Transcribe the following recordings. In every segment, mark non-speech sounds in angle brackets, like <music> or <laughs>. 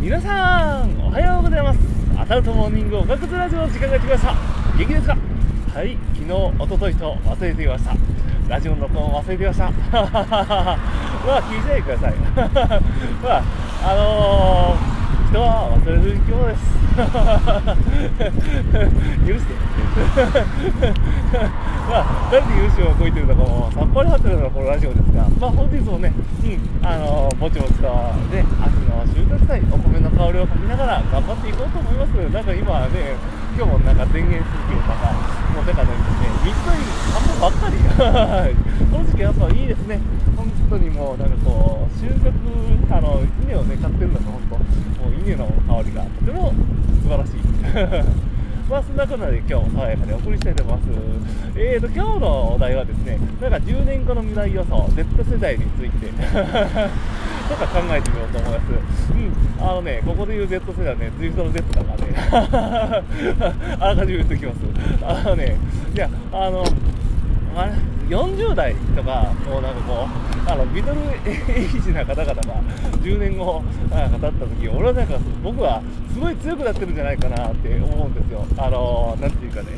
皆さんおはようございます。アダルトモーニングおかくずラジオの時間が来ました。元気ですか？はい昨日一昨日と忘れていました。ラジオの録音忘れていました。<laughs> まあ聞いてください。<laughs> まああのー人は忘れる生き物です許してまあ誰に許しをこいてるのかもさっぱりはってるのがこのラジオです。がまあ本日もねうんあのー、ぼちぼちとね秋の収穫祭お米の香りをかみながら頑張っていこうと思いますなんか今ね今日もなんか電源続きとかもうだかね水といい田んぼばっかりこの時期やっぱいいですね。本当にもうなんかこう収穫あの稲をね買ってるのが本当もう稲の香りがとても素晴らしい。<laughs> まあそんなことで今日爽やかでお送りしたいと思います。えーと今日のお題はですねなんか10年後の未来予想 Z 世代について。<laughs> とか考えてみようと思います。うん。あのねここで言う Z 世代はね Z の Z だからね。<laughs> あらかじめ言っておきます。あのねいやあのあれ40代とか、こうなんかこう、あのミドルエイジな方々が10年後なんか経った時俺はなんか僕はすごい強くなってるんじゃないかなって思うんですよ。あのなんていうかね。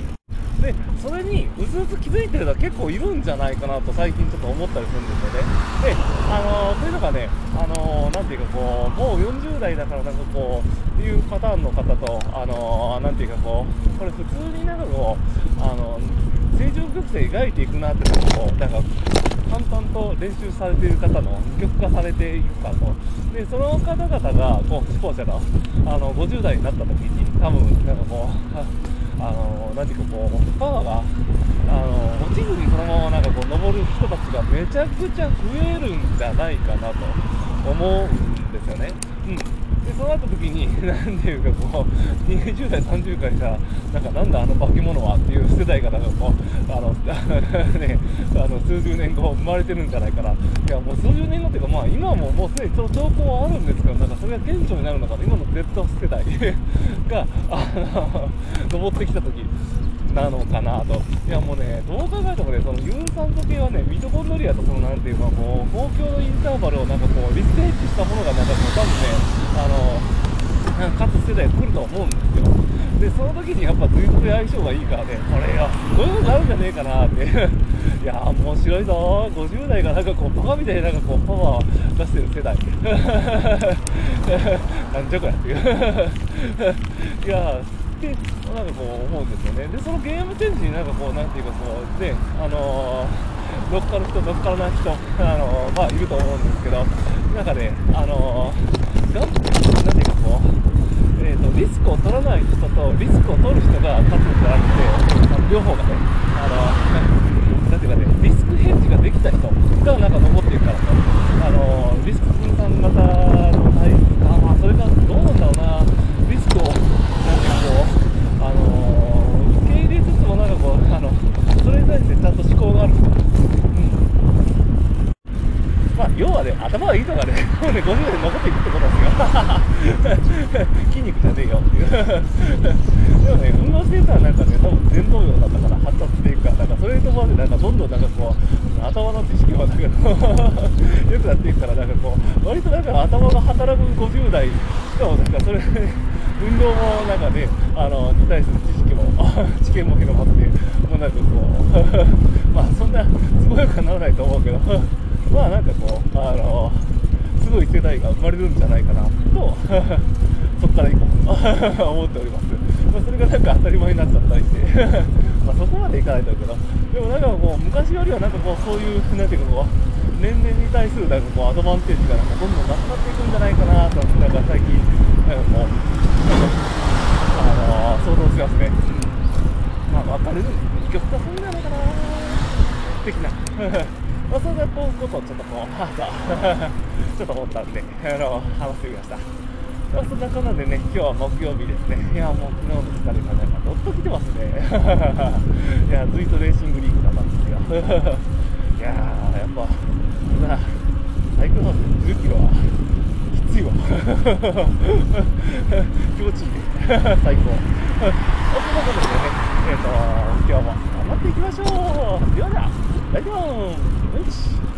で、それにうずうず気づいてるのは結構いるんじゃないかなと最近ちょっと思ったりするんですよね。で、あのというのがね、あのなんていうかこう、もう40代だからなんかこう、っていうパターンの方と、あのなんていうかこう、これ普通になんかこう、あの正常曲線描いていくなってのもなんか淡々と練習されている方の二極化されていくかとでその方々がこう視聴者があの50代になった時に多分なんかこう <laughs> あの何ていうかこうパワーがあの落ちずにそのままなんかこう登る人たちがめちゃくちゃ増えるんじゃないかなと思うんですよね。うんそうなった時に <laughs> 何ていうかこう20代30代がなんかなんだあの化け物はっていう世代がなんかこうあの <laughs> ねあの数十年後生まれてるんじゃないかな。いやもう数十年後っていうかまあ今ももうすでに兆候はあるんですけどなんかそれが顕著になるのかな。今の Z 世代 <laughs> があの登ってきた時。なのかなと。いやもうね、どう考えてもね、その有酸素系はね、ミトコンドリアとそのなんていうか、こう、公共のインターバルをなんかこう、リスクヘッジしたものがなんかこう、多分ね、あの、勝つ世代来ると思うんですよ。で、その時にやっぱずっと相性がいいからね、これ、いや、すごいことあるんじゃねえかなって。<laughs> いや面白いぞ50代がなんかこう、バカみたいになんかこう、パワー出してる世代。<laughs> なんじゃこやっていう。<laughs> いやってなんかこう思うんですよね。でそのゲームチェンジになんかこうなんていうかこうねあのー、乗っかる人乗っからない人あのー、まあいると思うんですけどなんかねあのー、なんていうかこうえーと、リスクを取らない人とリスクを取る人が勝つんじゃなくて両方がねあのなんていうかねリスクヘッジができた人がなんか残っていくからとあのリスク分散型のタイプかまあそれがどうなんだろうなリスクをあのー、受け入れつつもなんかこうあのそれに対してちゃんと思考がある人、うん、まあ要はね頭がいいとかねもうね50年残っていくってことですよ。<laughs> 筋肉じゃねえよっていう。でもね運動してたらなんかね多分前頭葉だったから発達していくからなんかそれとまでなんかどんどんなんかこう頭の知識もなんか <laughs> 良くなっていくからなんかこう割となんか頭が働く50代しかもなんかそれ運動もなんかねあのに対する知識も <laughs> 知見も広まってもうなんかこうまあそんなすごいくはならないと思うけど。まあなんかこうあのすごい世代が生まれるんじゃないかなと <laughs> そこからいいかも思っております、まあ、それがなんか当たり前になっちゃったりして <laughs> まそこまでいかないとけどでもなんかこう昔よりはなんかこうそういうなんていうかこう年々に対するなんかこうアドバンテージがなんかどんどんなくなっていくんじゃないかなとなんか最近なんかこうあの、想像しますね、まあ分かる二極化するんじゃないかな的な。<laughs> まあそんなことをちょっとこう朝 <laughs> ちょっと思ったんであの話してみました。まあ、そんなこんなでね、今日は木曜日ですね。いや、もう昨日の疲れがなんかどっと来てますね。<laughs> いや、ずいとレーシングリーグだったんですよ。<laughs> いや、やっぱ、な、サイクルハウス10キロは。きついわ。気持ちいいね。最高。そんなことでねえっ、ー、と今日も頑張っていきましょう。ではでは。ライドン